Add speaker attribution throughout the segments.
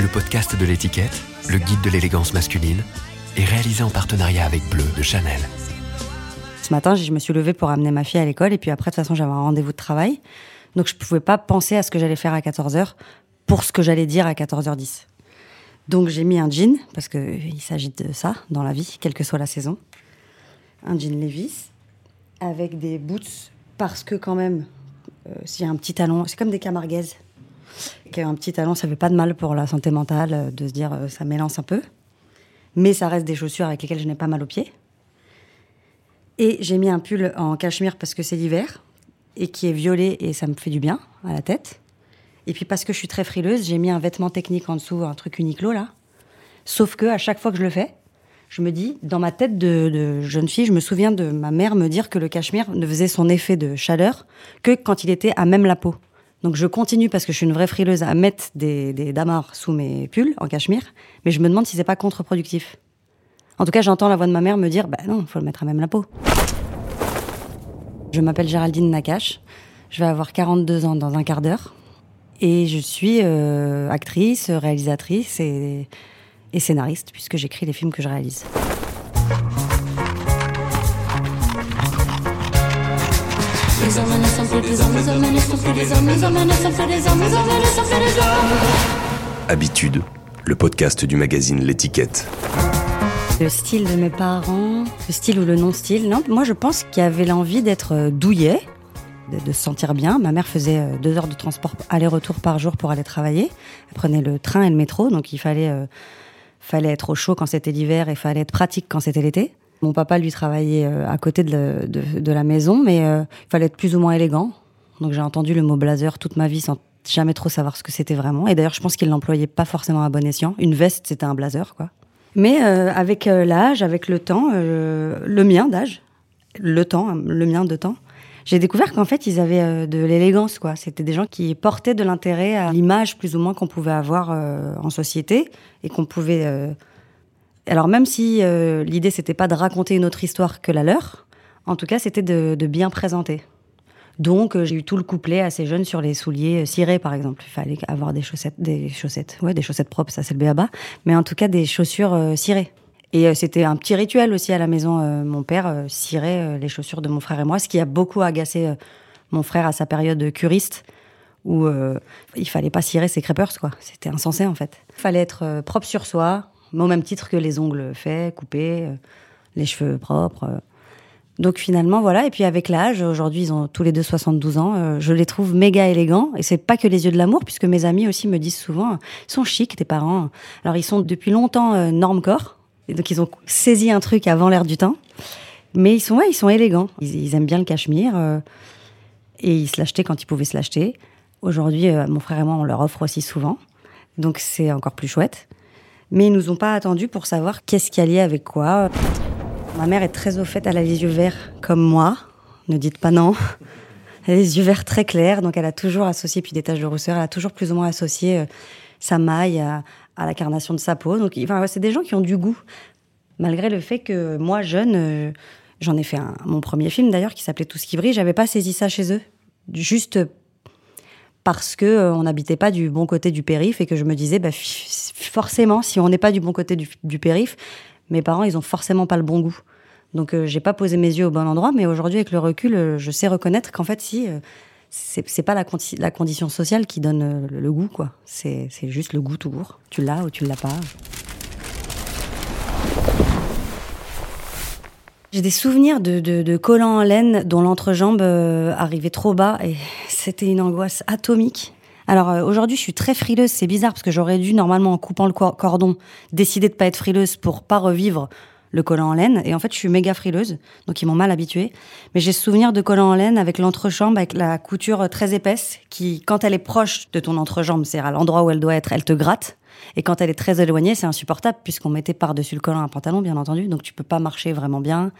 Speaker 1: Le podcast de l'étiquette, le guide de l'élégance masculine, est réalisé en partenariat avec Bleu de Chanel.
Speaker 2: Ce matin, je me suis levée pour amener ma fille à l'école et puis après, de toute façon, j'avais un rendez-vous de travail. Donc, je ne pouvais pas penser à ce que j'allais faire à 14h pour ce que j'allais dire à 14h10. Donc, j'ai mis un jean, parce qu'il s'agit de ça dans la vie, quelle que soit la saison. Un jean Levis avec des boots, parce que quand même, euh, s'il y a un petit talon, c'est comme des camarguaises. Un petit talon, ça fait pas de mal pour la santé mentale euh, de se dire euh, ça m'élance un peu. Mais ça reste des chaussures avec lesquelles je n'ai pas mal aux pieds. Et j'ai mis un pull en cachemire parce que c'est l'hiver et qui est violet et ça me fait du bien à la tête. Et puis parce que je suis très frileuse, j'ai mis un vêtement technique en dessous, un truc Uniqlo là. Sauf que à chaque fois que je le fais, je me dis, dans ma tête de, jeune fille, je me souviens de ma mère me dire que le cachemire ne faisait son effet de chaleur que quand il était à même la peau. Donc je continue parce que je suis une vraie frileuse à mettre des, des damars sous mes pulls en cachemire, mais je me demande si c'est pas contre-productif. En tout cas, j'entends la voix de ma mère me dire, bah non, faut le mettre à même la peau. Je m'appelle Géraldine Nakache, je vais avoir 42 ans dans un quart d'heure, et je suis euh, actrice, réalisatrice et scénariste, puisque j'écris les films que je réalise.
Speaker 1: Habitude, le podcast du magazine L'étiquette.
Speaker 2: Le style de mes parents, le style ou le non-style, non, moi je pense qu'il y avait l'envie d'être euh, douillet, de, se sentir bien. Ma mère faisait euh, deux heures de transport aller-retour par jour pour aller travailler. Elle prenait le train et le métro, donc il fallait, euh, fallait être au chaud quand c'était l'hiver et fallait être pratique quand c'était l'été. Mon papa, lui, travaillait à côté de, la maison, mais il fallait être plus ou moins élégant. Donc j'ai entendu le mot blazer toute ma vie sans jamais trop savoir ce que c'était vraiment. Et d'ailleurs, je pense qu'il l'employait pas forcément à bon escient. Une veste, c'était un blazer, quoi. Mais euh, avec euh, l'âge, avec le temps, euh, le mien d'âge, le temps, le mien de temps, j'ai découvert qu'en fait, ils avaient de l'élégance, quoi. C'était des gens qui portaient de l'intérêt à l'image plus ou moins qu'on pouvait avoir en société et qu'on pouvait. Alors même si l'idée c'était pas de raconter une autre histoire que la leur, en tout cas, c'était de, bien présenter. Donc, euh, j'ai eu tout le couplet assez jeune sur les souliers euh, cirés, par exemple. Il fallait avoir des chaussettes, des chaussettes, ouais, des chaussettes propres, ça c'est le béaba. Mais en tout cas, des chaussures euh, cirées. Et c'était un petit rituel aussi à la maison. mon père cirait les chaussures de mon frère et moi, ce qui a beaucoup agacé mon frère à sa période curiste, où il fallait pas cirer ses crêpeurs, quoi. C'était insensé, en fait. Il fallait être propre sur soi, au même titre que les ongles faits, coupés, les cheveux propres. Donc finalement, voilà. Et puis avec l'âge, aujourd'hui, ils ont tous les deux 72 ans. Euh, je les trouve méga élégants. Et c'est pas que les yeux de l'amour, puisque mes amis aussi me disent souvent, ils sont chics, tes parents. Alors ils sont depuis longtemps euh, corps. Et donc ils ont saisi un truc avant l'air du temps. Mais ils sont, ils sont élégants. Ils, aiment bien le cachemire. Euh, et ils se l'achetaient quand ils pouvaient se l'acheter. Aujourd'hui, euh, mon frère et moi, on leur offre aussi souvent. Donc c'est encore plus chouette. Mais ils nous ont pas attendu pour savoir qu'est-ce qui allait avec quoi. Ma mère est très au fait, elle a les yeux verts comme moi. Ne dites pas non. Elle a les yeux verts très clairs, donc elle a toujours associé, puis des taches de rousseur, elle a toujours plus ou moins associé euh, sa maille à, la carnation de sa peau. Donc, c'est des gens qui ont du goût. Malgré le fait que moi, jeune, euh, j'en ai fait mon premier film d'ailleurs qui s'appelait Tout ce qui brille, j'avais pas saisi ça chez eux. Juste parce que euh, on n'habitait pas du bon côté du périph et que je me disais, bah, forcément, si on n'est pas du bon côté du, périph', mes parents, ils ont forcément pas le bon goût. Donc, euh, j'ai pas posé mes yeux au bon endroit, mais aujourd'hui, avec le recul, euh, je sais reconnaître qu'en fait, si, euh, c'est pas la, condition sociale qui donne le, goût, quoi. C'est juste le goût tout court. Tu l'as ou tu l'as pas. J'ai des souvenirs de, de, de, collants en laine dont l'entrejambe arrivait trop bas et c'était une angoisse atomique. Alors aujourd'hui, je suis très frileuse. C'est bizarre parce que j'aurais dû normalement en coupant le cordon décider de pas être frileuse pour pas revivre le collant en laine. Et en fait, je suis méga frileuse, donc ils m'ont mal habituée. Mais j'ai souvenir de collant en laine avec l'entrejambe, avec la couture très épaisse, qui, quand elle est proche de ton entrejambe, c'est-à-dire à l'endroit où elle doit être, elle te gratte. Et quand elle est très éloignée, c'est insupportable, puisqu'on mettait par-dessus le collant un pantalon, bien entendu, donc tu peux pas marcher vraiment bien.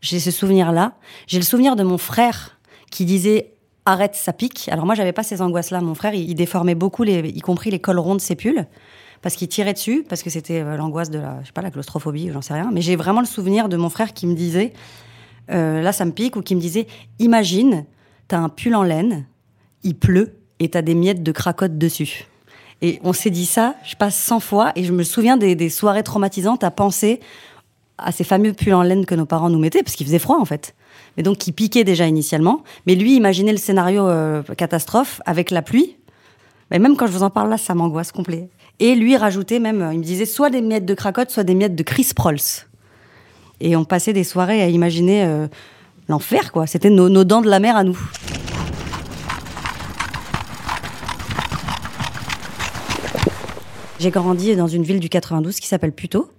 Speaker 2: J'ai ce souvenir-là. J'ai le souvenir de mon frère qui disait arrête, ça pique. Alors moi, j'avais pas ces angoisses-là. Mon frère, il, déformait beaucoup, les, y compris les cols ronds de ses pulls parce qu'il tirait dessus, parce que c'était euh, l'angoisse de la, je sais pas, la claustrophobie, j'en sais rien. Mais j'ai vraiment le souvenir de mon frère qui me disait, euh, là ça me pique, ou qui me disait, imagine, t'as un pull en laine, il pleut et t'as des miettes de cracotte dessus. Et on s'est dit ça, je passe 100 fois, et je me souviens des, des soirées traumatisantes à penser à ces fameux pulls en laine que nos parents nous mettaient, parce qu'il faisait froid en fait. Mais donc qui piquait déjà initialement. Mais lui, imaginez le scénario euh, catastrophe avec la pluie. Mais même quand je vous en parle là, ça m'angoisse complet. Et lui rajoutait même, euh, il me disait soit des miettes de cracotte, soit des miettes de Chris Prolls. Et on passait des soirées à imaginer euh, l'enfer, quoi. C'était nos, nos dents de la mer à nous. J'ai grandi dans une ville du 92 qui s'appelle Puteaux,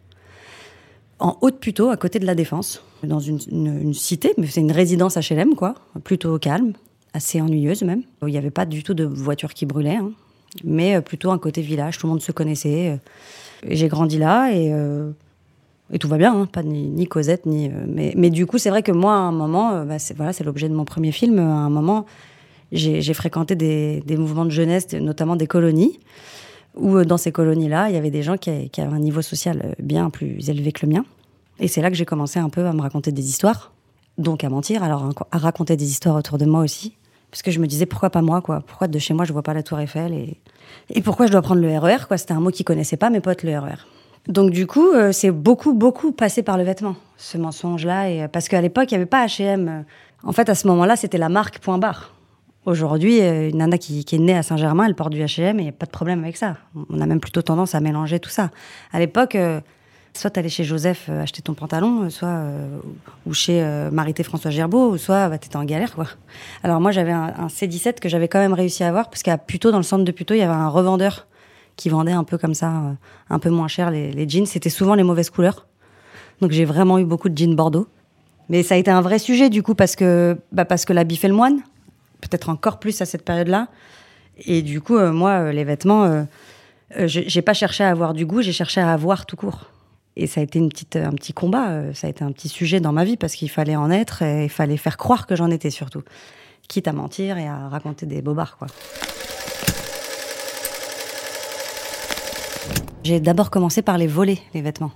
Speaker 2: en Haute-Puteaux, à côté de la Défense, dans une, cité, mais c'est une résidence HLM, quoi, plutôt calme, assez ennuyeuse même. Il n'y avait pas du tout de voitures qui brûlaient, hein, mais euh, plutôt un côté village, tout le monde se connaissait. euh. J'ai grandi là et, euh, tout va bien, hein, pas ni, Cosette, ni. mais, du coup, c'est vrai que moi, à un moment, bah, c'est l'objet de mon premier film, à un moment, j'ai fréquenté des, mouvements de jeunesse, notamment des colonies où dans ces colonies-là, il y avait des gens qui, avaient un niveau social bien plus élevé que le mien. Et c'est là que j'ai commencé un peu à me raconter des histoires, donc à mentir, alors à- raconter des histoires autour de moi aussi. Parce que je me disais, pourquoi pas moi, quoi? Pourquoi de chez moi, je vois pas la Tour Eiffel Et, et pourquoi je dois prendre le RER, quoi? C'était un mot qu'ils connaissaient pas, mes potes, le RER. Donc du coup, euh, c'est beaucoup, beaucoup passé par le vêtement, ce mensonge-là. Et, euh, parce qu'à l'époque, il n'y avait pas H&M. En fait, à ce moment-là, c'était la marque point barre. Aujourd'hui, euh, une nana qui, qui est née à Saint-Germain, elle porte du H&M et il n'y a pas de problème avec ça. On a même plutôt tendance à mélanger tout ça. À l'époque, soit t'allais chez Joseph euh, acheter ton pantalon, euh, soit euh, ou chez Marité François Gerbeau, soit bah, t'étais en galère quoi. Alors moi j'avais un, un C17 que j'avais quand même réussi à avoir parce qu'à Puteaux, dans le centre de Puteaux, il y avait un revendeur qui vendait un peu comme ça, un peu moins cher les, jeans. C'était souvent les mauvaises couleurs. Donc j'ai vraiment eu beaucoup de jeans Bordeaux. Mais ça a été un vrai sujet du coup parce que bah, parce que l'habit fait le moine, peut-être encore plus à cette période-là. Et du coup, moi, les vêtements, j'ai pas cherché à avoir du goût, j'ai cherché à avoir tout court. Et ça a été une petite, un petit combat, euh, ça a été un petit sujet dans ma vie parce qu'il fallait en être et il fallait faire croire que j'en étais surtout. Quitte à mentir et à raconter des bobards, quoi. J'ai d'abord commencé par les voler, les vêtements.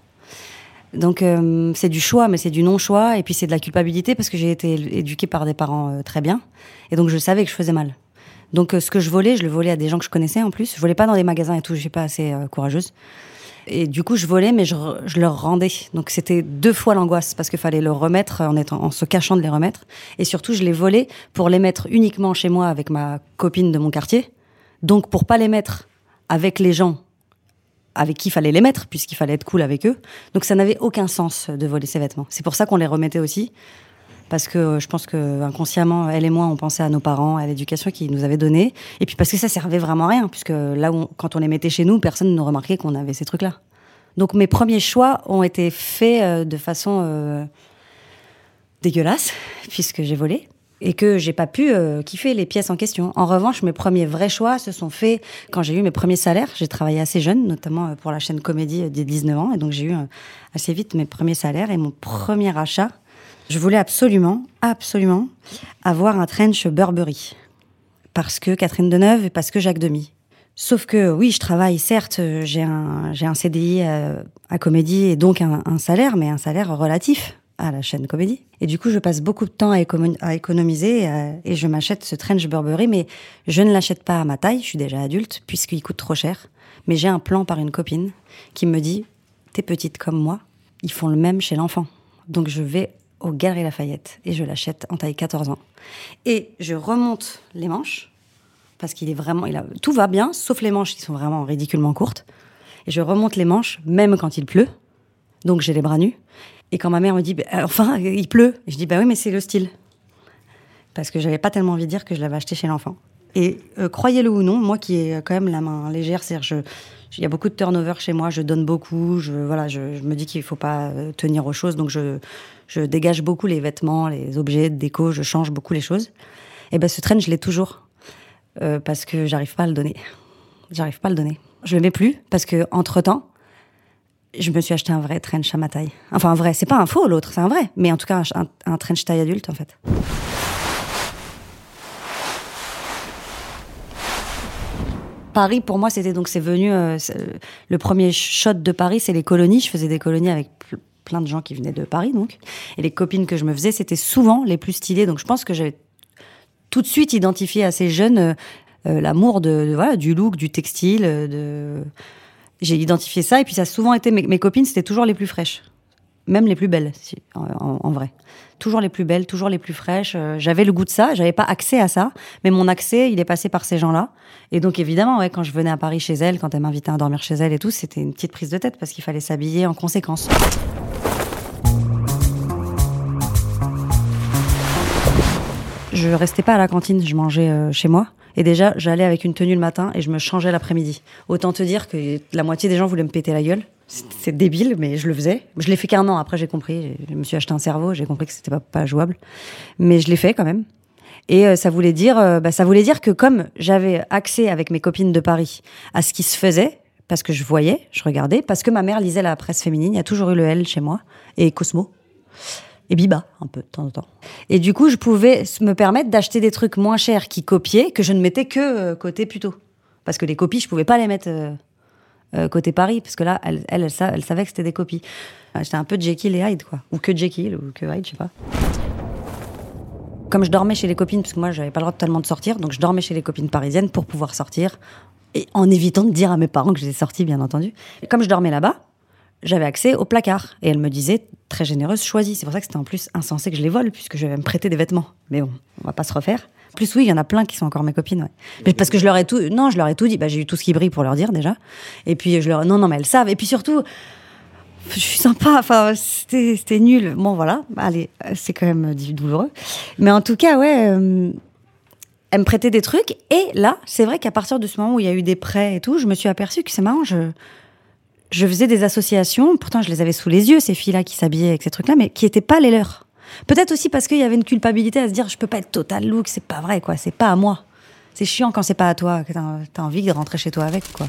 Speaker 2: Donc euh, c'est du choix, mais c'est du non-choix, et puis c'est de la culpabilité parce que j'ai été éduquée par des parents euh, très bien, et donc je savais que je faisais mal. Donc ce que je volais, je le volais à des gens que je connaissais en plus. Je volais pas dans des magasins et tout, je suis pas assez courageuse. Et du coup, je volais, mais je, je leur rendais. Donc c'était deux fois l'angoisse parce qu'il fallait le remettre en se cachant de les remettre. Et surtout, je les volais pour les mettre uniquement chez moi avec ma copine de mon quartier. Donc pour pas les mettre avec les gens avec qui il fallait les mettre, puisqu'il fallait être cool avec eux. Donc ça n'avait aucun sens de voler ces vêtements. C'est pour ça qu'on les remettait aussi, parce que euh, je pense que inconsciemment, elle et moi, on pensait à nos parents, à l'éducation qu'ils nous avaient donnée, et puis parce que ça servait vraiment à rien, puisque là, où quand on les mettait chez nous, personne ne remarquait qu'on avait ces trucs-là. Donc mes premiers choix ont été faits euh, de façon euh, dégueulasse, puisque j'ai volé et que j'ai pas pu kiffer les pièces en question. En revanche, mes premiers vrais choix se sont faits quand j'ai eu mes premiers salaires. J'ai travaillé assez jeune, notamment pour la chaîne Comédie dès 19 ans, et donc j'ai eu assez vite mes premiers salaires et mon premier achat. Je voulais absolument, absolument avoir un trench Burberry parce que Catherine Deneuve et parce que Jacques Demy. Sauf que oui, je travaille, certes, euh, j'ai un, j'ai un CDI à, à Comédie et donc un, salaire, mais un salaire relatif à la chaîne Comédie. Et du coup, je passe beaucoup de temps à, écono- à économiser euh, et je m'achète ce trench Burberry, mais je ne l'achète pas à ma taille, je suis déjà adulte, puisqu'il coûte trop cher. Mais j'ai un plan par une copine qui me dit, t'es petite comme moi, ils font le même chez l'enfant. Donc je vais au Galeries Lafayette et je l'achète en taille 14 ans. Et je remonte les manches parce qu'il est vraiment, tout va bien, sauf les manches qui sont vraiment ridiculement courtes. Et je remonte les manches, même quand il pleut. Donc j'ai les bras nus. Et quand ma mère me dit, Bah, euh, enfin, il pleut, je dis, bah oui, mais c'est le style. Parce que j'avais pas tellement envie de dire que je l'avais acheté chez l'enfant. Et euh, croyez-le ou non, moi qui ai quand même la main légère, c'est-à-dire je- il y a beaucoup de turnover chez moi, je donne beaucoup, je, voilà, je, je me dis qu'il faut pas euh, tenir aux choses, donc je, je dégage beaucoup les vêtements, les objets de déco, je change beaucoup les choses. Et ben ce train, je l'ai toujours euh, parce que j'arrive pas à le donner. J'arrive pas à le donner. Je le mets plus parce que entre temps, je me suis acheté un vrai trench à ma taille. Enfin un vrai, c'est pas un faux l'autre, c'est un vrai, mais en tout cas un, un trench taille adulte en fait. Paris, pour moi, c'était donc c'est venu euh, le premier shot de Paris, c'est les colonies. Je faisais des colonies avec pl- plein de gens qui venaient de Paris, donc. Et les copines que je me faisais, c'était souvent les plus stylées. Donc je pense que j'avais tout de suite identifié assez jeune euh, l'amour de, voilà du look, du textile. De... J'ai identifié ça et puis ça a souvent été mes, copines, c'était toujours les plus fraîches, même les plus belles, en, vrai. Toujours les plus belles, toujours les plus fraîches. j'avais le goût de ça, j'avais pas accès à ça, mais mon accès, il est passé par ces gens-là. Et donc évidemment, quand je venais à Paris chez elle, quand elle m'invitait à dormir chez elle et tout, c'était une petite prise de tête parce qu'il fallait s'habiller en conséquence. je restais pas à la cantine, je mangeais euh, chez moi. Et déjà, j'allais avec une tenue le matin et je me changeais l'après-midi. Autant te dire que la moitié des gens voulaient me péter la gueule. C'est débile, mais je le faisais. Je l'ai fait qu'un an. Après, j'ai compris. Je me suis acheté un cerveau. J'ai compris que c'était pas, pas jouable. Mais je l'ai fait quand même. Et euh, ça voulait dire, euh, bah, ça voulait dire que comme j'avais accès avec mes copines de Paris à ce qui se faisait, parce que je voyais, je regardais, parce que ma mère lisait la presse féminine, il y a toujours eu le L chez moi et Cosmo et Biba un peu de temps en temps. Et du coup, je pouvais me permettre d'acheter des trucs moins chers qui copiaient que je ne mettais que euh, côté plutôt. Parce que les copies, je pouvais pas les mettre euh, euh, côté Paris, parce que là, elle, elle, elle, savait que c'était des copies. J'étais un peu Jekyll et Hyde, quoi. Ou que Jekyll, ou que Hyde, je sais pas. Comme je dormais chez les copines, parce que moi, j'avais pas le droit totalement de sortir, donc je dormais chez les copines parisiennes pour pouvoir sortir, et en évitant de dire à mes parents que j'étais sortie, bien entendu. Et comme je dormais là-bas, j'avais accès au placard. Et elle me disait, très généreuse, choisis. C'est pour ça que c'était en plus insensé que je les vole, puisque je vais me prêter des vêtements. Mais bon, on va pas se refaire. En plus, oui, il y en a plein qui sont encore mes copines. Mais parce que je leur ai tout, non, je leur ai tout dit. Bah, j'ai eu tout ce qui brille pour leur dire déjà. Et puis je leur, non, non, mais elles savent. Et puis surtout, je suis sympa. Enfin, c'était, c'était nul. Bon, voilà. Allez, c'est quand même douloureux. Mais en tout cas, ouais. Euh, elle me prêtait des trucs. Et là, c'est vrai qu'à partir de ce moment où il y a eu des prêts et tout, je me suis aperçue que c'est marrant. Je, je faisais des associations, pourtant je les avais sous les yeux, ces filles-là qui s'habillaient avec ces trucs-là, mais qui n'étaient pas les leurs. Peut-être aussi parce qu'il y avait une culpabilité à se dire je peux pas être total look, c'est pas vrai quoi, c'est pas à moi. C'est chiant quand c'est pas à toi, que t'as as envie de rentrer chez toi avec quoi.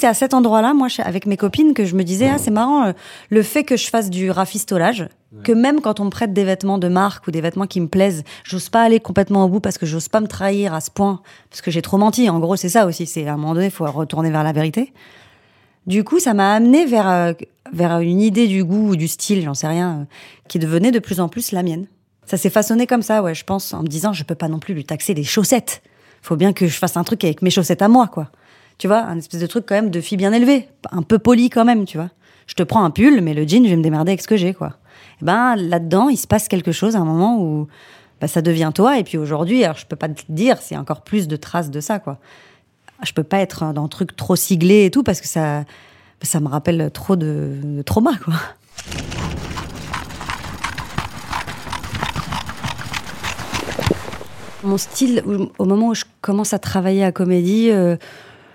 Speaker 2: C'est à cet endroit-là, moi, avec mes copines, que je me disais, ah, c'est marrant, euh, le fait que je fasse du rafistolage, que même quand on me prête des vêtements de marque ou des vêtements qui me plaisent, j'ose pas aller complètement au bout parce que j'ose pas me trahir à ce point, parce que j'ai trop menti. En gros, c'est ça aussi. C'est à un moment donné, il faut retourner vers la vérité. Du coup, ça m'a amené vers euh, vers une idée du goût ou du style, j'en sais rien, euh, qui devenait de plus en plus la mienne. Ça s'est façonné comme ça, ouais, je pense, en me disant, je peux pas non plus lui taxer les chaussettes. Faut bien que je fasse un truc avec mes chaussettes à moi, quoi tu vois, un espèce de truc quand même de fille bien élevée, un peu poli quand même, tu vois. Je te prends un pull, mais le jean, je vais me démerder avec ce que j'ai, quoi. Et ben là-dedans, il se passe quelque chose à un moment où bah, ça devient toi. Et puis aujourd'hui, alors je peux pas te dire, c'est encore plus de traces de ça, quoi. Je peux pas être dans un truc trop siglé et tout parce que ça, ça me rappelle trop de, de trauma. Mon style, au moment où je commence à travailler à comédie, euh,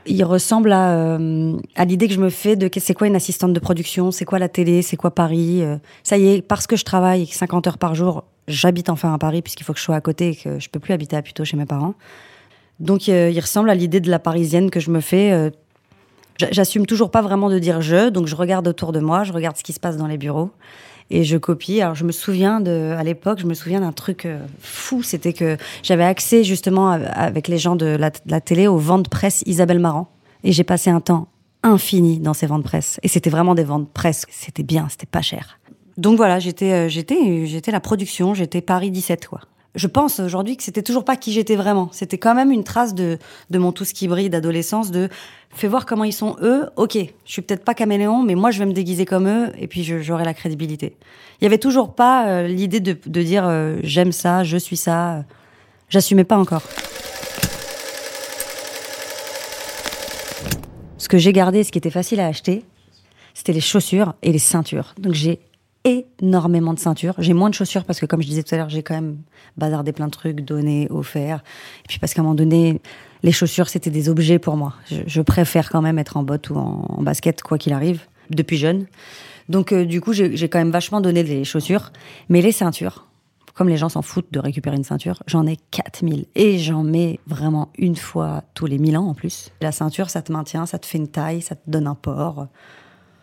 Speaker 2: il ressemble à, euh, à l'idée que je me fais de c'est quoi une assistante de production, c'est quoi la télé, c'est quoi Paris. Euh. ça y est, parce que je travaille 50 heures par jour, j'habite enfin à Paris puisqu'il faut que je sois à côté et que je peux plus habiter à Puteaux chez mes parents. Donc euh, il ressemble à l'idée de la parisienne que je me fais. J'assume toujours pas vraiment de dire je, donc je regarde autour de moi, je regarde ce qui se passe dans les bureaux et je copie. Alors je me souviens de, à l'époque, je me souviens d'un truc euh, fou, c'était que j'avais accès justement avec les gens de la, de la télé aux ventes presse Isabelle Marant, et j'ai passé un temps infini dans ces ventes presse. Et c'était vraiment des ventes presse, c'était bien, c'était pas cher. Donc voilà, j'étais, euh, j'étais, j'étais la production, j'étais Paris 17 quoi je pense aujourd'hui que c'était toujours pas qui j'étais vraiment. C'était quand même une trace de, de mon tout ce qui brille d'adolescence, de fais voir comment ils sont eux. Ok, je suis peut-être pas caméléon, mais moi je vais me déguiser comme eux et puis j'aurai la crédibilité. Il y avait toujours pas euh, l'idée de, de, dire euh, j'aime ça, je suis ça. J'assumais pas encore. Ce que j'ai gardé, ce qui était facile à acheter, c'était les chaussures et les ceintures. Donc j'ai énormément de ceintures. J'ai moins de chaussures parce que, comme je disais tout à l'heure, j'ai quand même bazardé plein de trucs, donné, offert. Et puis parce qu'à un moment donné, les chaussures, c'était des objets pour moi. Je, préfère quand même être en botte ou en, basket, quoi qu'il arrive, depuis jeune. Donc, euh, du coup, j'ai quand même vachement donné des chaussures. Mais les ceintures, comme les gens s'en foutent de récupérer une ceinture, j'en ai 4000. Et j'en mets vraiment une fois tous les 1000 ans en plus. La ceinture, ça te maintient, ça te fait une taille, ça te donne un port.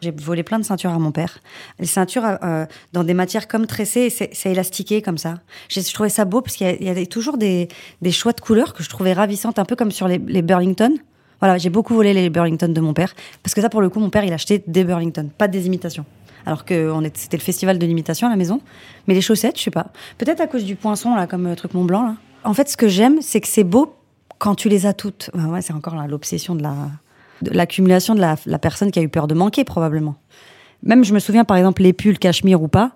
Speaker 2: J'ai volé plein de ceintures à mon père. Les ceintures euh, dans des matières comme tressées, c'est élastiqué comme ça. Je trouvais ça beau parce qu'il y, a toujours des, choix de couleurs que je trouvais ravissantes, un peu comme sur les, Burlington. Voilà, j'ai beaucoup volé les Burlington de mon père parce que ça, pour le coup, mon père, il achetait des Burlington, pas des imitations. alors que c'était le festival de l'imitation à la maison. Mais les chaussettes, je sais pas. Peut-être à cause du poinçon, là, comme euh, truc Mont Blanc, là. En fait, ce que j'aime, c'est que c'est beau quand tu les as toutes. Ouais, c'est encore l'obsession de la l'accumulation de la, personne qui a eu peur de manquer, probablement. Même, je me souviens, par exemple, les pulls cachemire ou pas,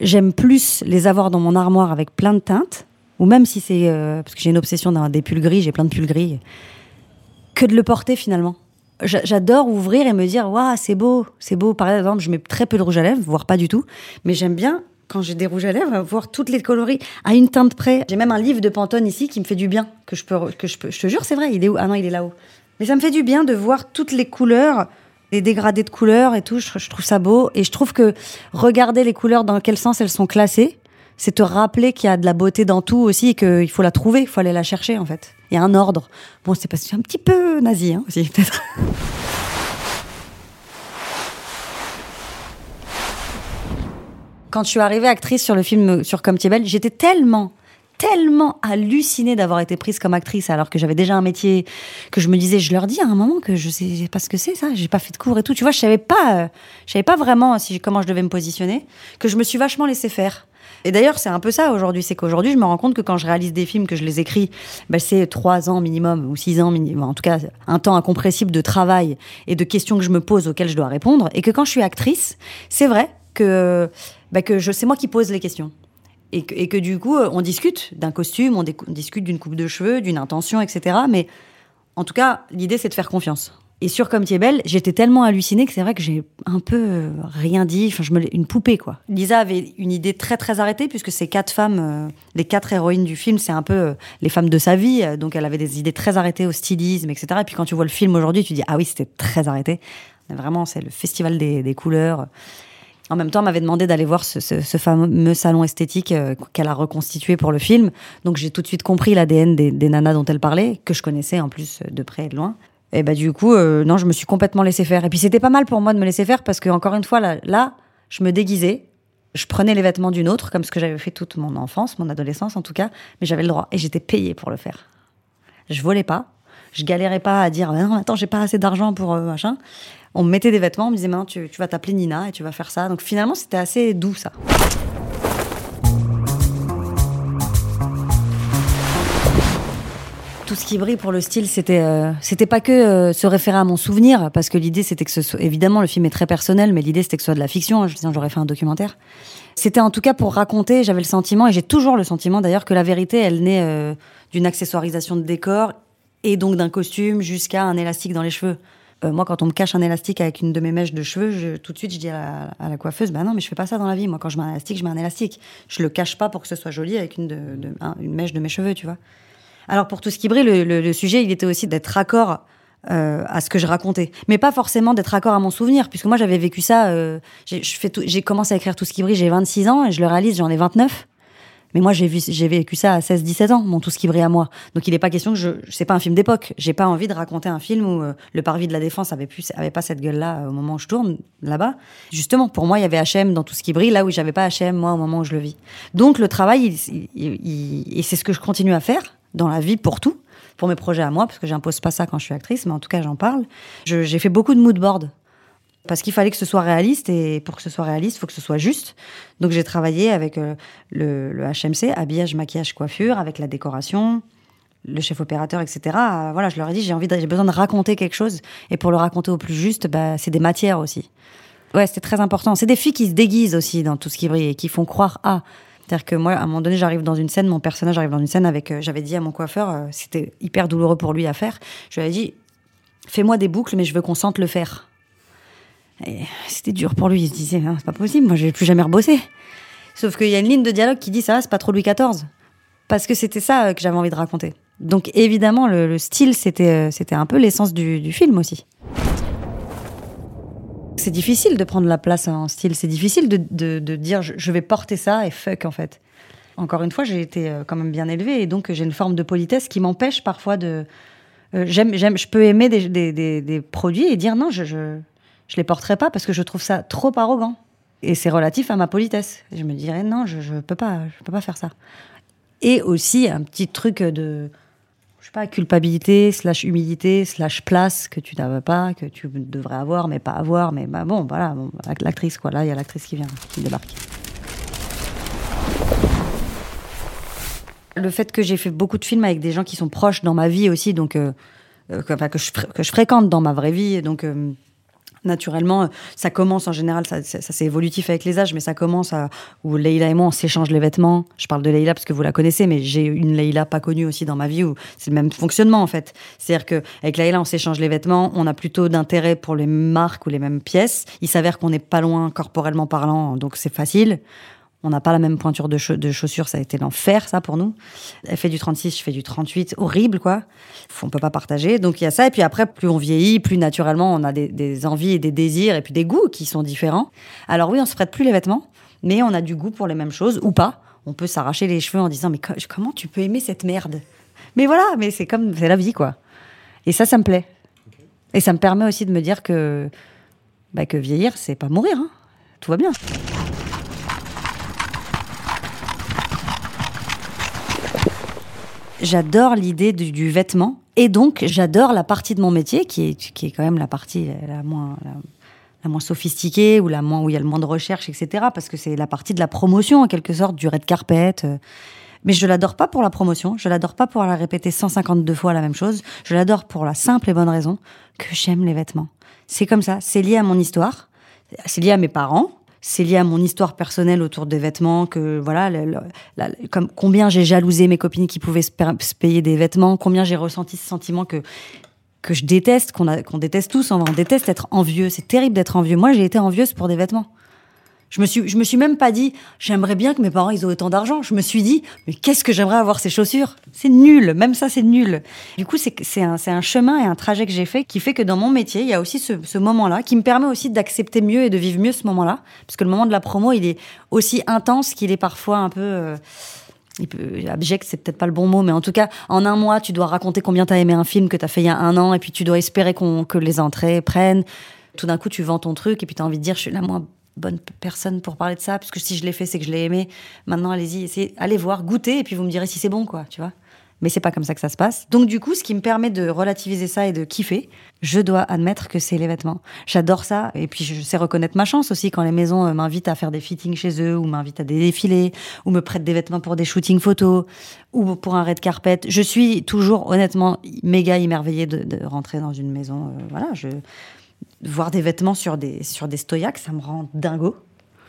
Speaker 2: j'aime plus les avoir dans mon armoire avec plein de teintes, ou même si c'est... euh, parce que j'ai une obsession d'un des pulls gris, j'ai plein de pulls gris, que de le porter finalement. J'a- J'adore ouvrir et me dire, waouh, c'est beau, c'est beau. Par exemple, je mets très peu de rouge à lèvres, voire pas du tout, mais j'aime bien quand j'ai des rouges à lèvres voir toutes les coloris à une teinte près. J'ai même un livre de Pantone ici qui me fait du bien, que je peux, que je peux, je te jure, c'est vrai. Il est où? Ah non, il est là-haut. Mais ça me fait du bien de voir toutes les couleurs, les dégradés de couleurs et tout. Je, je trouve ça beau et je trouve que regarder les couleurs dans quel sens elles sont classées, c'est te rappeler qu'il y a de la beauté dans tout aussi et qu'il faut la trouver, il faut aller la chercher en fait. Il y a un ordre. Bon, c'est parce que c'est un petit peu nazi hein, aussi peut-être. Quand je suis arrivée actrice sur le film sur Comme tu belle, j'étais tellement tellement hallucinée d'avoir été prise comme actrice alors que j'avais déjà un métier que je me disais je leur dis à un moment que je sais pas ce que c'est ça j'ai pas fait de cours et tout. Tu vois je savais pas euh, je savais pas vraiment si comment je devais me positionner que je me suis vachement laissé faire. Et d'ailleurs c'est un peu ça aujourd'hui c'est qu'aujourd'hui je me rends compte que quand je réalise des films que je les écris ben, c'est trois ans minimum ou six ans minimum en tout cas un temps incompressible de travail et de questions que je me pose auxquelles je dois répondre. Et que quand je suis actrice c'est vrai que ben, que je c'est moi qui pose les questions et que, du coup, euh, on discute d'un costume, on, discute d'une coupe de cheveux, d'une intention, etc. Mais en tout cas, l'idée, c'est de faire confiance. Et sur Comme tu es belle, j'étais tellement hallucinée que c'est vrai que j'ai un peu euh, rien dit. Enfin, je me une poupée, quoi. Lisa avait une idée très, très arrêtée, puisque ces quatre femmes, euh, les quatre héroïnes du film, c'est un peu les femmes de sa vie. Donc, elle avait des idées très arrêtées au stylisme, etc. Et puis, quand tu vois le film aujourd'hui, tu dis, ah oui, c'était très arrêté. Vraiment, c'est le festival des couleurs. En même temps, m'avait demandé d'aller voir ce, ce- ce fameux salon esthétique euh, qu'elle a reconstitué pour le film. Donc j'ai tout de suite compris l'ADN des, des nanas dont elle parlait, que je connaissais en plus de près et de loin. Et bah du coup, euh, non, je me suis complètement laissé faire. Et puis c'était pas mal pour moi de me laisser faire parce que encore une fois, là, là je me déguisais. Je prenais les vêtements d'une autre, comme ce que j'avais fait toute mon enfance, mon adolescence en tout cas, mais j'avais le droit et j'étais payée pour le faire. Je volais pas, je galérais pas à dire non, attends, j'ai pas assez d'argent pour euh, machin. On me mettait des vêtements, on me disait maintenant tu, tu vas t'appeler Nina et tu vas faire ça. Donc finalement, c'était assez doux ça. Tout ce qui brille pour le style, c'était euh, c'était pas que euh, se référer à mon souvenir, parce que l'idée c'était que ce soit évidemment le film est très personnel, mais l'idée c'était que ce soit de la fiction. hein, sinon j'aurais fait un documentaire. C'était en tout cas pour raconter. J'avais le sentiment, et j'ai toujours le sentiment d'ailleurs, que la vérité, elle naît d'une accessoirisation de décor et donc d'un costume jusqu'à un élastique dans les cheveux. Euh, moi, quand on me cache un élastique avec une de mes mèches de cheveux, je- tout de suite, je dis à la, à la coiffeuse, bah non, mais je fais pas ça dans la vie. Moi, quand je mets un élastique, je mets un élastique. Je le cache pas pour que ce soit joli avec une, de, de- un- une mèche de mes cheveux, tu vois. Alors, pour tout ce qui brille, le, le- le sujet, il était aussi d'être raccord euh, à ce que je racontais. Mais pas forcément d'être raccord à mon souvenir, puisque moi, j'avais vécu ça. euh, j'ai commencé à écrire tout ce qui brille, j'ai 26 ans, et je le réalise, j'en ai 29. Mais moi, j'ai vécu ça à 16-17 ans, mon tout ce qui brille à moi. Donc, il n'est pas question que je, c'est pas un film d'époque. J'ai pas envie de raconter un film où euh, le parvis de la défense avait plus, avait pas cette gueule-là euh, au moment où je tourne là-bas. Justement, pour moi, il y avait H&M dans tout ce qui brille, là où j'avais pas H&M moi au moment où je le vis. Donc, le travail, il- et c'est ce que je continue à faire dans la vie pour tout, pour mes projets à moi, parce que j'impose pas ça quand je suis actrice, mais en tout cas, j'en parle. J'ai fait beaucoup de mood board parce qu'il fallait que ce soit réaliste et pour que ce soit réaliste, il faut que ce soit juste. Donc j'ai travaillé avec euh, le, le HMC, habillage, maquillage, coiffure, avec la décoration, le chef opérateur, etc. Voilà, je leur ai dit j'ai envie, j'ai besoin de raconter quelque chose et pour le raconter au plus juste, bah, c'est des matières aussi. Ouais, c'était très important. C'est des filles qui se déguisent aussi dans tout ce qui brille et qui font croire à. C'est-à-dire que moi, à un moment donné, j'arrive dans une scène, mon personnage arrive dans une scène avec, euh, j'avais dit à mon coiffeur, euh, c'était hyper douloureux pour lui à faire. Je lui ai dit, fais-moi des boucles, mais je veux qu'on sente le faire. C'était dur pour lui. Il se disait, Ah, c'est pas possible, moi je vais plus jamais rebosser. Sauf qu'il y a une ligne de dialogue qui dit, ça c'est pas trop Louis XIV. Parce que c'était ça euh, que j'avais envie de raconter. Donc évidemment, le, le style, c'était euh, c'était un peu l'essence du, film aussi. C'est difficile de prendre la place en style. C'est difficile de, de, dire, je, vais porter ça et fuck en fait. Encore une fois, j'ai été euh, quand même bien élevée et donc j'ai une forme de politesse qui m'empêche parfois de. j'aime, j'aime, je peux aimer des, des, produits et dire non, je, je les porterai pas parce que je trouve ça trop arrogant. Et c'est relatif à ma politesse. Je me dirais non, je, je peux pas, je peux pas faire ça. Et aussi un petit truc de, je sais pas, culpabilité, slash humilité, slash place que tu n'avais pas, que tu devrais avoir, mais pas avoir. Mais bah bon, voilà, l'actrice, quoi. Là, il y a l'actrice qui vient, qui débarque. Le fait que j'ai fait beaucoup de films avec des gens qui sont proches dans ma vie aussi, donc, euh, euh, que je fréquente dans ma vraie vie, donc. Euh, naturellement, ça commence en général, ça, ça, c'est évolutif avec les âges, mais ça commence à, où Leïla et moi, on s'échange les vêtements. Je parle de Leïla parce que vous la connaissez, mais j'ai une Leïla pas connue aussi dans ma vie où c'est le même fonctionnement, en fait. C'est-à-dire qu'avec Leïla, on s'échange les vêtements, on a plutôt d'intérêt pour les marques ou les mêmes pièces. Il s'avère qu'on n'est pas loin corporellement parlant, donc c'est facile. On n'a pas la même pointure de, chaussures, ça a été l'enfer, ça, pour nous. Elle fait du 36, je fais du 38, horrible, quoi. On peut pas partager. Donc il y a ça. Et puis après, plus on vieillit, plus naturellement, on a des, envies et des désirs et puis des goûts qui sont différents. Alors oui, on se prête plus les vêtements, mais on a du goût pour les mêmes choses, ou pas. On peut s'arracher les cheveux en disant, mais comment tu peux aimer cette merde? Mais voilà, mais c'est comme, c'est la vie, quoi. Et ça, ça me plaît. Et ça me permet aussi de me dire que, bah, que vieillir, c'est pas mourir. Hein. Tout va bien. J'adore l'idée du, vêtement. Et donc, j'adore la partie de mon métier qui est, qui est quand même la partie la moins, la, moins sophistiquée ou la moins, où il y a le moins de recherche, etc. Parce que c'est la partie de la promotion, en quelque sorte, du red carpet. Euh. Mais je l'adore pas pour la promotion. Je l'adore pas pour la répéter 152 fois la même chose. Je l'adore pour la simple et bonne raison que j'aime les vêtements. C'est comme ça. C'est lié à mon histoire. C'est lié à mes parents c'est lié à mon histoire personnelle autour des vêtements, que voilà, comme combien j'ai jalousé mes copines qui pouvaient se, payer des vêtements, combien j'ai ressenti ce sentiment que que je déteste, qu'on déteste tous, on déteste être envieux. C'est terrible d'être envieux. Moi, j'ai été envieuse pour des vêtements. Je me suis, je me suis même pas dit, j'aimerais bien que mes parents ils aient autant d'argent. Je me suis dit, mais qu'est-ce que j'aimerais avoir ces chaussures? C'est nul, même ça c'est nul. Du coup, c'est un, un chemin et un trajet que j'ai fait qui fait que dans mon métier, il y a aussi ce, moment-là qui me permet aussi d'accepter mieux et de vivre mieux ce moment-là, parce que le moment de la promo, il est aussi intense qu'il est parfois un peu euh, abject, c'est peut-être pas le bon mot, mais en tout cas, en un mois, tu dois raconter combien t'as aimé un film que t'as fait il y a un an, et puis tu dois espérer que les entrées prennent. Tout d'un coup, tu vends ton truc, et puis t'as envie de dire, je suis la moins bonne personne pour parler de ça, parce que si je l'ai fait, c'est que je l'ai aimé. Maintenant, allez-y, allez voir, goûter, et puis vous me direz si c'est bon, quoi, tu vois. Mais c'est pas comme ça que ça se passe. Donc du coup, ce qui me permet de relativiser ça et de kiffer, je dois admettre que c'est les vêtements. J'adore ça, et puis je sais reconnaître ma chance aussi quand les maisons euh, m'invitent à faire des fittings chez eux, ou m'invitent à des défilés, ou me prêtent des vêtements pour des shootings photos, ou pour un red carpet. Je suis toujours honnêtement méga émerveillée de, rentrer dans une maison. Euh, voilà, je voir des vêtements sur des, sur des stoyaks, ça me rend dingo.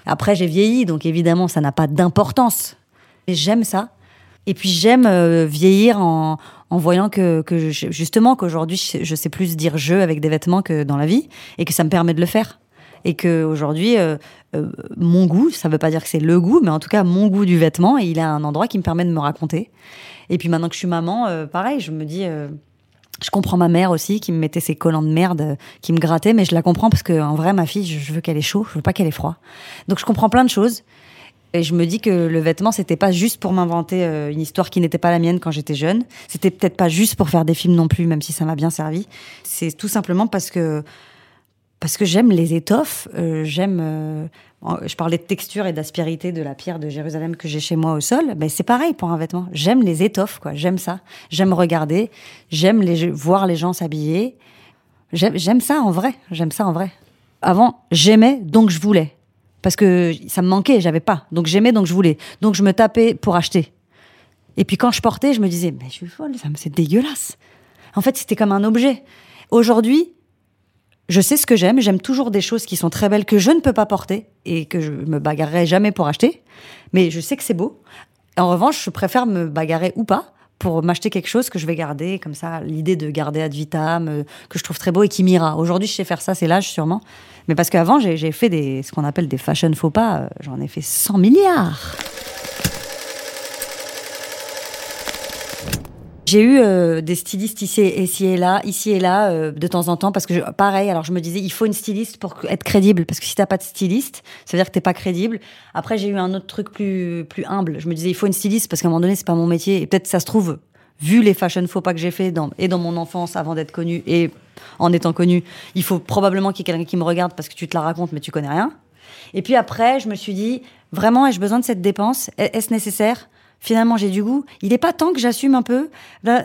Speaker 2: Après, j'ai vieilli, donc évidemment, ça n'a pas d'importance. Mais j'aime ça. Et puis, j'aime euh, vieillir en, en voyant que, que justement, qu'aujourd'hui, je sais plus dire je avec des vêtements que dans la vie, et que ça me permet de le faire. Et que aujourd'hui, euh, euh, mon goût, ça veut pas dire que c'est le goût, mais en tout cas, mon goût du vêtement, il a un endroit qui me permet de me raconter. Et puis maintenant que je suis maman, pareil, je me dis je comprends ma mère aussi qui me mettait ses collants de merde, euh, qui me grattait, mais je la comprends parce que en vrai, ma fille, je veux qu'elle ait chaud, je veux pas qu'elle ait froid. Donc je comprends plein de choses. Et je me dis que le vêtement, c'était pas juste pour m'inventer euh, une histoire qui n'était pas la mienne quand j'étais jeune. C'était peut-être pas juste pour faire des films non plus, même si ça m'a bien servi. C'est tout simplement parce que parce que j'aime les étoffes, euh, j'aime je parlais de texture et d'aspérité de la pierre de Jérusalem que j'ai chez moi au sol, ben c'est pareil pour un vêtement. J'aime les étoffes, quoi. J'aime ça. J'aime regarder. J'aime voir les gens s'habiller. J'aime ça en vrai. J'aime ça en vrai. Avant, j'aimais, donc je voulais. Parce que ça me manquait, j'avais pas. Donc j'aimais, donc je voulais. Donc je me tapais pour acheter. Et puis quand je portais, je me disais, mais je suis folle, c'est dégueulasse. En fait, c'était comme un objet. Aujourd'hui, je sais ce que j'aime, j'aime toujours des choses qui sont très belles que je ne peux pas porter et que je me bagarrerai jamais pour acheter, mais je sais que c'est beau. En revanche, je préfère me bagarrer ou pas pour m'acheter quelque chose que je vais garder, comme ça, l'idée de garder ad vitam, euh, que je trouve très beau et qui m'ira. Aujourd'hui, je sais faire ça, c'est l'âge sûrement. Mais parce qu'avant, j'ai fait des, ce qu'on appelle des fashion faux pas, euh, j'en ai fait 100 milliards. J'ai eu euh, des stylistes ici, et là, ici et là, euh, de temps en temps, parce que pareil. Alors je me disais, il faut une styliste pour être crédible, parce que si t'as pas de styliste, ça veut dire que t'es pas crédible. Après, j'ai eu un autre truc plus plus humble. Je me disais, il faut une styliste parce qu'à un moment donné, c'est pas mon métier, et peut-être ça se trouve, vu les fashion faux pas que j'ai fait dans, et dans mon enfance avant d'être connue et en étant connue, il faut probablement qu'il y ait quelqu'un qui me regarde parce que tu te la racontes, mais tu connais rien. Et puis après, je me suis dit, vraiment, ai-je besoin de cette dépense? Est-ce nécessaire? Finalement, j'ai du goût. Il n'est pas temps que j'assume un peu. Bref,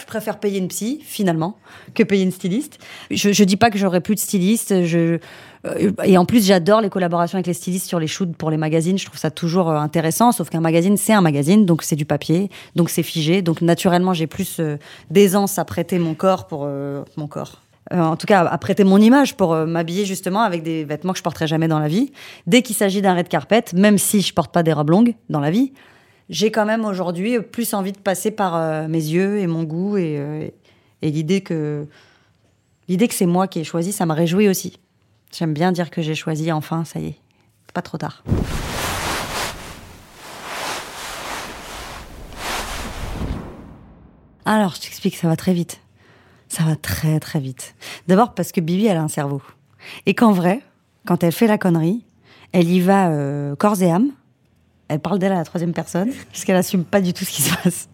Speaker 2: je préfère payer une psy, finalement, que payer une styliste. Je, ne dis pas que j'aurai plus de styliste. Je, euh, et en plus, j'adore les collaborations avec les stylistes sur les shoots pour les magazines. Je trouve ça toujours euh, intéressant. Sauf qu'un magazine, c'est un magazine, donc c'est du papier, donc c'est figé. Donc naturellement, j'ai plus euh, d'aisance à prêter mon corps pour mon corps euh, en tout cas à prêter mon image pour euh, m'habiller justement avec des vêtements que je porterai jamais dans la vie. Dès qu'il s'agit d'un red carpet, même si je porte pas des robes longues dans la vie, j'ai quand même aujourd'hui plus envie de passer par euh, mes yeux et mon goût et, l'idée que l'idée que c'est moi qui ai choisi, ça me réjouit aussi. J'aime bien dire que j'ai choisi enfin, ça y est, pas trop tard. Alors, je t'explique, ça va très vite. Ça va très très vite. D'abord parce que Bibi, elle a un cerveau. Et qu'en vrai, quand elle fait la connerie, elle y va euh, corps et âme. Elle parle d'elle à la troisième personne, parce qu'elle assume pas du tout ce qui se passe.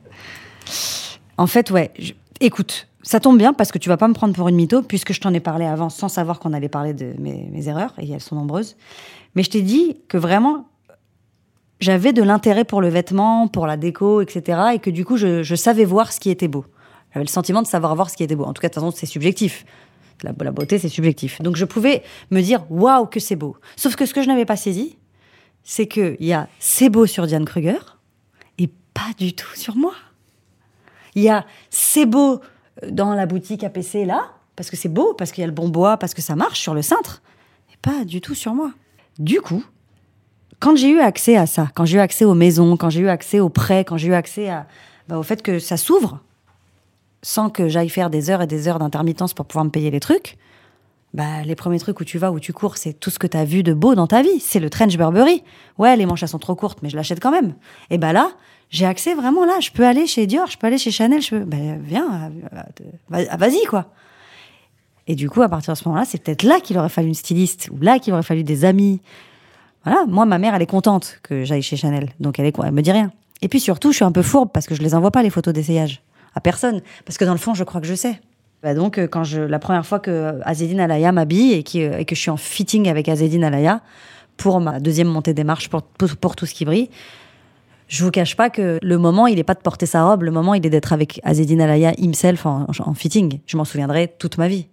Speaker 2: En fait, ouais, écoute, ça tombe bien parce que tu vas pas me prendre pour une mytho, puisque je t'en ai parlé avant sans savoir qu'on allait parler de mes, erreurs, et elles sont nombreuses. Mais je t'ai dit que vraiment, j'avais de l'intérêt pour le vêtement, pour la déco, etc. Et que du coup, je savais voir ce qui était beau. J'avais le sentiment de savoir voir ce qui était beau. En tout cas, de toute façon, c'est subjectif. La, beauté, c'est subjectif. Donc, je pouvais me dire, waouh, que c'est beau. Sauf que ce que je n'avais pas saisi, c'est qu'il y a c'est beau sur Diane Kruger et pas du tout sur moi. Il y a c'est beau dans la boutique APC là, parce que c'est beau, parce qu'il y a le bon bois, parce que ça marche sur le cintre, et pas du tout sur moi. Du coup, quand j'ai eu accès à ça, quand j'ai eu accès aux maisons, quand j'ai eu accès aux prêts, quand j'ai eu accès à, bah, au fait que ça s'ouvre, sans que j'aille faire des heures et des heures d'intermittence pour pouvoir me payer les trucs, bah, les premiers trucs où tu vas, où tu cours, c'est tout ce que tu as vu de beau dans ta vie. C'est le trench Burberry. Ouais, les manches, sont trop courtes, mais je l'achète quand même. Et bah là, j'ai accès vraiment là. Je peux aller chez Dior, je peux aller chez Chanel, je peux. Ben, viens, euh, vas-y, quoi. Et du coup, à partir de ce moment-là, c'est peut-être là qu'il aurait fallu une styliste, ou là qu'il aurait fallu des amis. Voilà, moi, ma mère, elle est contente que j'aille chez Chanel. Donc, elle, est, elle me dit rien. Et puis surtout, je suis un peu fourbe parce que je les envoie pas, les photos d'essayage à personne. Parce que dans le fond, je crois que je sais. Bah donc, euh, quand je, la première fois que Azedine Alaya m'habille et, euh, et, que je suis en fitting avec Azedine Alaya pour ma deuxième montée des marches pour, pour, tout ce qui brille, je vous cache pas que le moment, il n'est pas de porter sa robe, le moment, il est d'être avec Azedine Alaya himself en, en fitting. Je m'en souviendrai toute ma vie.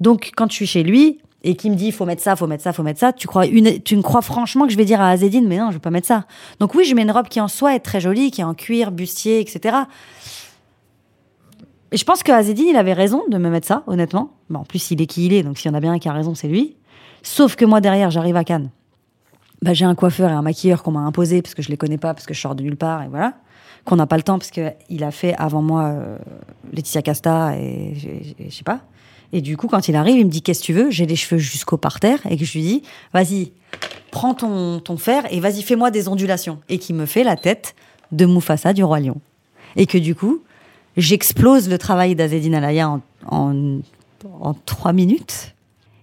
Speaker 2: Donc, quand je suis chez lui et qu'il me dit, faut mettre ça, faut mettre ça, faut mettre ça, tu crois une, tu me crois franchement que je vais dire à Azedine, mais non, je vais pas mettre ça. Donc oui, je mets une robe qui en soi est très jolie, qui est en cuir, bustier, etc. Et je pense que Azedine, il avait raison de me mettre ça, honnêtement. Bon, en plus, il est qui il est, donc s'il y en a bien un qui a raison, c'est lui. Sauf que moi, derrière, j'arrive à Cannes. Bah, j'ai un coiffeur et un maquilleur qu'on m'a imposé parce que je les connais pas, parce que je sors de nulle part, et voilà. Qu'on n'a pas le temps parce qu'il a fait avant moi euh, Laetitia Casta et je sais pas. Et du coup, quand il arrive, il me dit Qu'est-ce que tu veux? J'ai les cheveux jusqu'au parterre et que je lui dis Vas-y, prends ton, ton fer et vas-y, fais-moi des ondulations. Et qui me fait la tête de Mufasa du Roi Lion. Et que du coup, j'explose le travail d'Azedine Alaya en, en, trois minutes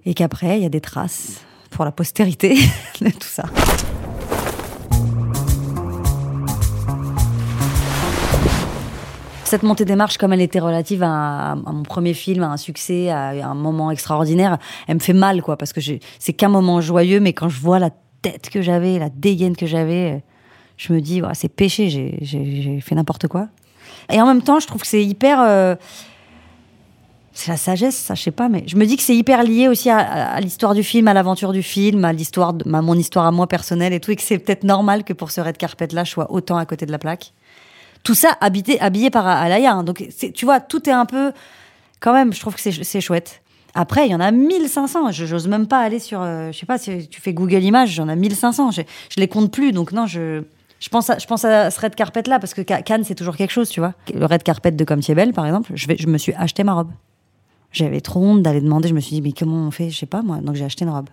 Speaker 2: et qu'après, il y a des traces pour la postérité de tout ça. Cette montée des marches, comme elle était relative à, mon premier film, à un succès, à, un moment extraordinaire, elle me fait mal, quoi, parce que c'est qu'un moment joyeux, mais quand je vois la tête que j'avais, la dégaine que j'avais, je me dis, c'est péché, j'ai fait n'importe quoi. Et en même temps, je trouve que c'est hyper. Euh, c'est la sagesse, ça, je sais pas, mais je me dis que c'est hyper lié aussi à, l'histoire du film, à l'aventure du film, à l'histoire, à mon histoire à moi personnelle et tout, et que c'est peut-être normal que pour ce red carpet-là, je sois autant à côté de la plaque. Tout ça habité, habillé par Alaya. Hein, donc, tu vois, tout est un peu. Quand même, je trouve que c'est chouette. Après, il y en a 1500. Je n'ose même pas aller sur. Euh, je sais pas si tu fais Google Images, j'en ai 1500. Je, je les compte plus. Donc, non, je. Je pense, à, à ce red carpet là parce que Cannes c'est toujours quelque chose, tu vois. Le red carpet de Comme Belle, par exemple, je, me suis acheté ma robe. J'avais trop honte d'aller demander, je me suis dit, mais comment on fait? Je sais pas moi, donc j'ai acheté une robe.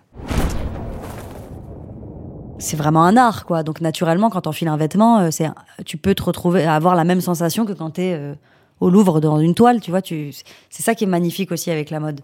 Speaker 2: C'est vraiment un art, quoi. Donc naturellement, quand on file un vêtement, euh, tu peux te retrouver, avoir la même sensation que quand tu es euh, au Louvre dans une toile, tu vois. Tu, c'est ça qui est magnifique aussi avec la mode.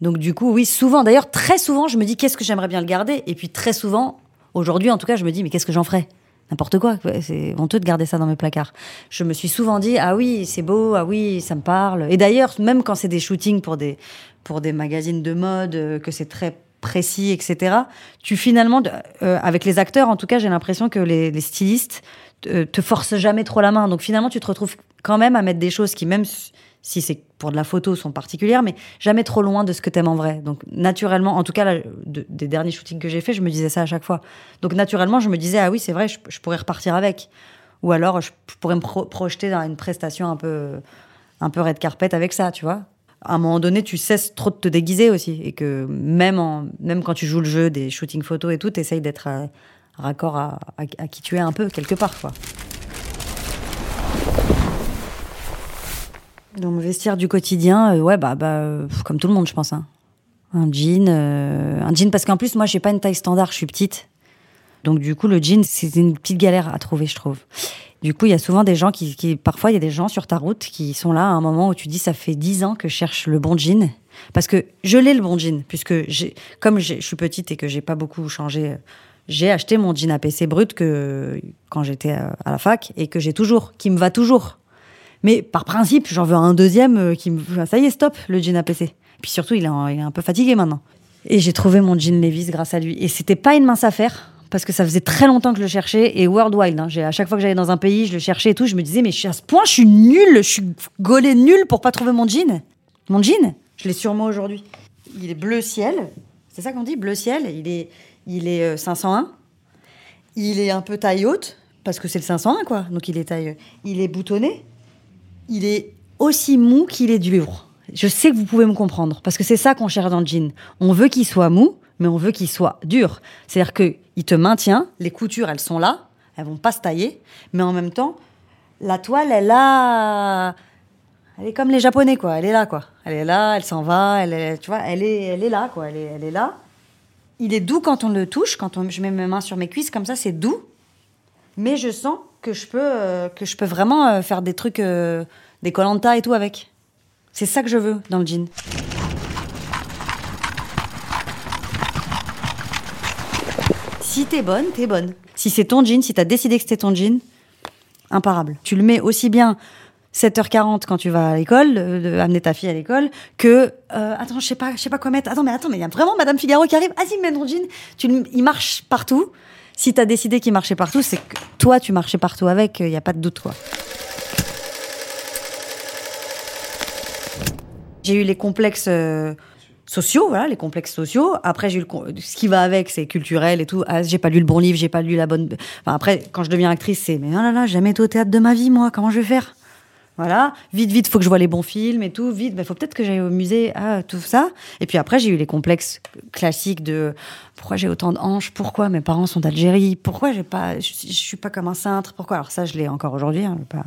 Speaker 2: Donc du coup, oui, souvent, d'ailleurs, très souvent, je me dis, qu'est-ce que j'aimerais bien le garder? Et puis très souvent, aujourd'hui en tout cas, je me dis, mais qu'est-ce que j'en ferais? N'importe quoi. C'est honteux de garder ça dans mes placards. Je me suis souvent dit ah oui c'est beau, ah oui ça me parle. Et d'ailleurs même quand c'est des shootings pour des pour des magazines de mode, euh, que c'est très précis, etc. Tu finalement, euh, avec les acteurs, en tout cas, j'ai l'impression que les, stylistes te, te force jamais trop la main. Donc finalement, tu te retrouves quand même à mettre des choses qui, même si c'est pour de la photo, sont particulières, mais jamais trop loin de ce que t'aimes en vrai. Donc naturellement, en tout cas, des derniers shootings que j'ai fait, je me disais ça à chaque fois. Donc naturellement, je me disais, ah oui, c'est vrai, je, pourrais repartir avec. Ou alors, je, pourrais me pro- projeter dans une prestation un peu, un peu red carpet avec ça, tu vois. À un moment donné, tu cesses trop de te déguiser aussi. Et que même, en, même quand tu joues le jeu des shootings photos et tout, t'essayes d'être euh, raccord à, à qui tu es un peu, quelque part, quoi. Dans mon vestiaire du quotidien, euh, ouais, bah, bah comme tout le monde, je pense. hein. Un jean, euh, un jean parce qu'en plus, moi, j'ai pas une taille standard, je suis petite. Donc du coup, le jean, c'est une petite galère à trouver, je trouve. Du coup, il y a souvent des gens qui, qui- parfois, il y a des gens sur ta route qui sont là à un moment où tu dis, ça fait dix ans que je cherche le bon jean. Parce que je l'ai le bon jean, puisque comme je suis petite et que j'ai pas beaucoup changé, j'ai acheté mon jean APC brut que quand j'étais à la fac et que j'ai toujours, qui me va toujours. Mais par principe, j'en veux un deuxième euh, qui me. Ça y est, stop, le jean APC. Puis surtout, il est, un peu fatigué maintenant. Et j'ai trouvé mon jean Levi's grâce à lui. Et c'était pas une mince affaire, parce que ça faisait très longtemps que je le cherchais. Et worldwide, hein. À chaque fois que j'allais dans un pays, je le cherchais et tout. Je me disais, mais à ce point, je suis nulle, je suis gaulée nulle pour pas trouver mon jean. Mon jean, je l'ai sur moi aujourd'hui. Il est bleu ciel. C'est ça qu'on dit, bleu ciel. Il est, il est euh, 501. Il est un peu taille haute, parce que c'est le 501, quoi. Donc il est taille. Il est boutonné il est aussi mou qu'il est dur. Je sais que vous pouvez me comprendre, parce que c'est ça qu'on cherche dans le jean. On veut qu'il soit mou, mais on veut qu'il soit dur. C'est-à-dire qu'il te maintient, les coutures, elles sont là, elles vont pas se tailler, mais en même temps, la toile, elle a... Elle est comme les Japonais, quoi. Elle est là, quoi. Elle est là, elle s'en va, elle est, tu vois, elle est, elle est là, quoi. Elle est, elle est là. Il est doux quand on le touche, quand on, je mets mes mains sur mes cuisses, comme ça, c'est doux mais je sens que je peux, euh, que je peux vraiment euh, faire des trucs, euh, des colanta et tout avec. C'est ça que je veux dans le jean. Si t'es bonne, t'es bonne. Si c'est ton jean, si t'as décidé que c'était ton jean, imparable. Tu le mets aussi bien 7h40 quand tu vas à l'école, amener ta fille à l'école, que attends, je sais pas, je sais pas quoi mettre. Attends, mais attends, mais il y a vraiment Madame Figaro qui arrive. Vas-y, mets ton jean. Tu, il marche partout. Si t'as décidé qu'il marchait partout, c'est que toi, tu marchais partout avec. Il y a pas de doute, quoi. J'ai eu les complexes euh, sociaux, voilà, les complexes sociaux. Après, j'ai eu le ce qui va avec, c'est culturel et tout. Ah, j'ai pas lu le bon livre, j'ai pas lu la bonne. Enfin, après, quand je deviens actrice, c'est mais oh là là, jamais été au théâtre de ma vie, moi. Comment je vais faire? Voilà, vite, vite, faut que je vois les bons films et tout. Vite, il faut peut-être que j'aille au musée, ah, tout ça. Et puis après, j'ai eu les complexes classiques de pourquoi j'ai autant de hanches, pourquoi mes parents sont d'Algérie, pourquoi pas, je, je suis pas comme un cintre, pourquoi? Alors ça, je l'ai encore aujourd'hui. Hein, pas-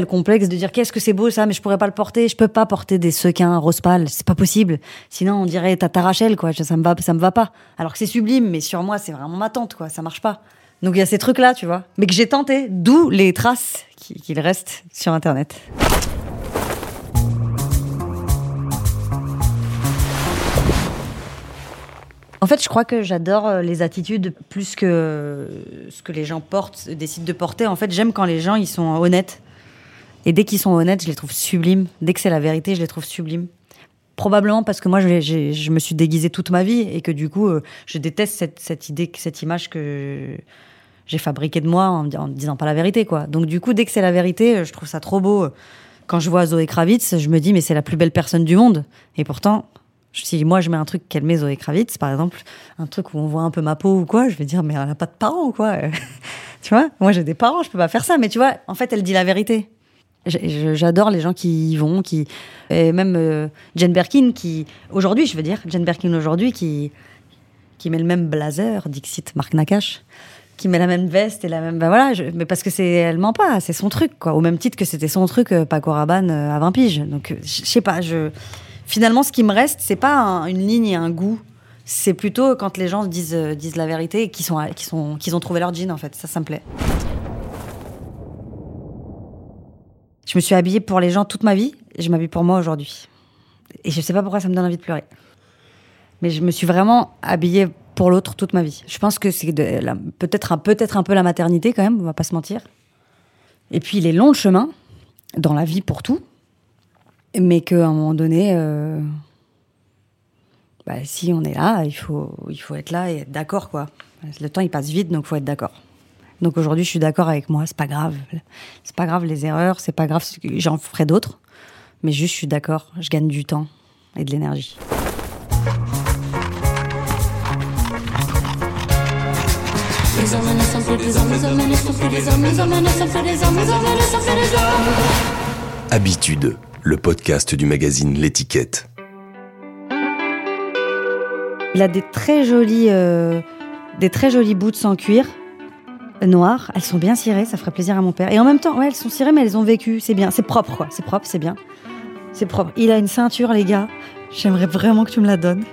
Speaker 2: le complexe de dire qu'est-ce que c'est beau ça, mais je pourrais pas le porter, je peux pas porter des sequins rose pâle, c'est pas possible. Sinon on dirait Tata Rachel quoi, ça me va, ça me va pas. Alors que c'est sublime, mais sur moi c'est vraiment ma tante quoi, ça marche pas. Donc il y a ces trucs là, tu vois, mais que j'ai tenté, d'où les traces qui- qu'il reste sur internet. En fait, je crois que j'adore euh, les attitudes plus que euh, ce que les gens portent, décident de porter. En fait, j'aime quand les gens ils sont honnêtes. Et dès qu'ils sont honnêtes, je les trouve sublimes. Dès que c'est la vérité, je les trouve sublimes. Probablement parce que moi, je, me suis déguisée toute ma vie et que du coup, euh, je déteste cette, idée, cette image que j'ai fabriquée de moi en, en disant pas la vérité, quoi. Donc du coup, dès que c'est la vérité, euh, je trouve ça trop beau. Quand je vois Zoé Kravitz, je me dis mais c'est la plus belle personne du monde. Et pourtant, si moi je mets un truc qu'elle met Zoé Kravitz, par exemple, un truc où on voit un peu ma peau ou quoi, je vais dire mais elle a pas de parents ou quoi. tu vois? Moi j'ai des parents, je peux pas faire ça. Mais tu vois, en fait, elle dit la vérité. J'adore les gens qui y vont, qui et même euh, Jane Birkin qui aujourd'hui, je veux dire, Jane Birkin aujourd'hui qui qui met le même blazer, Dixit Marc Nakache, qui met la même veste et la même bah voilà, mais parce que c'est elle ment pas, c'est son truc quoi, au même titre que c'était son truc euh, Paco Rabanne euh, à 20 piges. Donc euh, je sais pas, je finalement ce qui me reste, c'est pas un- une ligne et un goût. C'est plutôt quand les gens disent, disent la vérité et qu'ils qu'ils ont trouvé leur jean, en fait. Ça, ça me plaît. Je me suis habillée pour les gens toute ma vie et je m'habille pour moi aujourd'hui. Et je sais pas pourquoi ça me donne envie de pleurer. Mais je me suis vraiment habillée pour l'autre toute ma vie. Je pense que c'est peut-être un, peu la maternité quand même, on va pas se mentir. Et puis il est long le chemin dans la vie pour tout, mais qu'à un moment donné, euh, bah, si on est là, il faut, être là et être d'accord. Le temps, il passe vite, donc il faut être d'accord. Donc aujourd'hui, je suis d'accord avec moi, c'est pas grave. C'est pas grave les erreurs, c'est pas grave, j'en ferai d'autres. Mais juste, je suis d'accord, je gagne du temps et de l'énergie.
Speaker 3: Habitude, le podcast du magazine L'étiquette.
Speaker 2: Il a des très jolis, euh, des très jolis boots en cuir noir. Elles sont bien cirées, ça ferait plaisir à mon père. Et en même temps, ouais, elles sont cirées, mais elles ont vécu. C'est bien, c'est propre, quoi. C'est propre, c'est bien. C'est propre. Il a une ceinture, les gars. J'aimerais vraiment que tu me la donnes.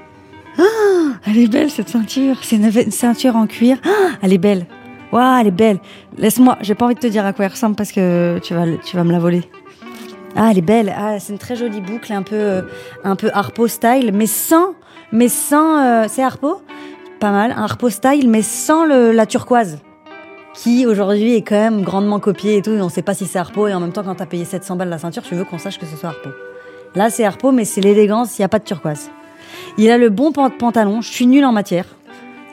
Speaker 2: Ah, elle est belle cette ceinture. C'est une, ceinture en cuir. Ah, elle est belle. Waouh, elle est belle. Laisse-moi. J'ai pas envie de te dire à quoi elle ressemble parce que tu vas, tu vas me la voler. Ah, elle est belle. Ah, c'est une très jolie boucle, un peu, euh, un peu harpo style, mais sans, mais sans. Euh, c'est harpo, pas mal. Un harpo style, mais sans le, la turquoise, qui aujourd'hui est quand même grandement copiée et tout. on sait pas si c'est harpo et en même temps, quand t'as payé 700 balles la ceinture, tu veux qu'on sache que ce soit harpo. Là, c'est harpo, mais c'est l'élégance. Il y a pas de turquoise. Il a le bon pantalon. Je suis nulle en matière.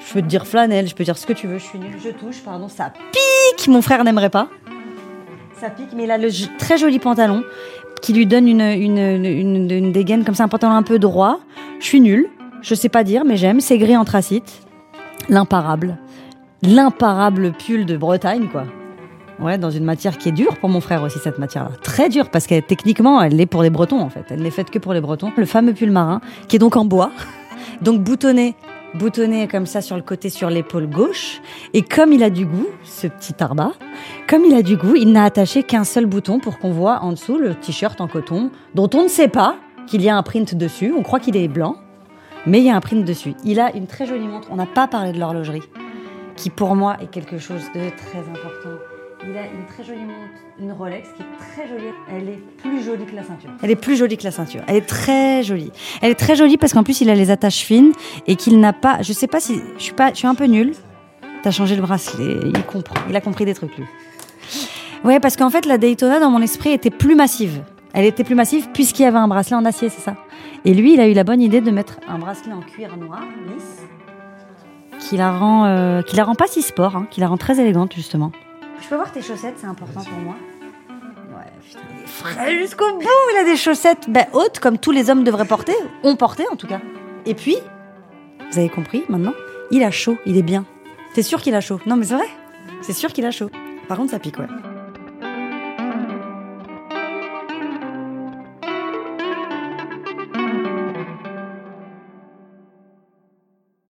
Speaker 2: Je peux te dire flanelle, je peux dire ce que tu veux. Je suis nulle. Je touche, pardon. Ça pique. Mon frère n'aimerait pas ça pique, mais il a le très joli pantalon qui lui donne une, une, dégaine comme ça, un pantalon un peu droit. Je suis nulle, je sais pas dire, mais j'aime. C'est gris anthracite, l'imparable, l'imparable pull de Bretagne, quoi. Ouais, dans une matière qui est dure pour mon frère aussi, cette matière-là. Très dure, parce que techniquement, elle est pour les Bretons, en fait. Elle n'est faite que pour les Bretons. Le fameux pull marin, qui est donc en bois, donc boutonné boutonné comme ça sur le côté, sur l'épaule gauche. Et comme il a du goût, ce petit tarba, comme il a du goût, il n'a attaché qu'un seul bouton pour qu'on voit en dessous le t-shirt en coton, dont on ne sait pas qu'il y a un print dessus. On croit qu'il est blanc, mais il y a un print dessus. Il a une très jolie montre. On n'a pas parlé de l'horlogerie, qui pour moi est quelque chose de très important. Il a une très jolie montre, une Rolex qui est très jolie. Elle est plus jolie que la ceinture. Elle est plus jolie que la ceinture. Elle est très jolie. Elle est très jolie parce qu'en plus il a les attaches fines et qu'il n'a pas. Je sais pas si je suis pas. Je suis un peu nulle. T'as changé le bracelet. Il comprend. Il a compris des trucs lui. Ouais, parce qu'en fait la Daytona dans mon esprit était plus massive. Elle était plus massive puisqu'il y avait un bracelet en acier, c'est ça. Et lui, il a eu la bonne idée de mettre un bracelet en cuir noir, lisse, qui la rend, euh, qui la rend pas si sport, hein, qui la rend très élégante justement. Je peux voir tes chaussettes, c'est important pour moi. Ouais, putain, il est frais jusqu'au bout. Il a des chaussettes ben, hautes, comme tous les hommes devraient porter, ont porté en tout cas. Et puis, vous avez compris maintenant Il a chaud, il est bien. T'es sûr qu'il a chaud Non, mais c'est vrai. C'est sûr qu'il a chaud. Par contre, ça pique, ouais.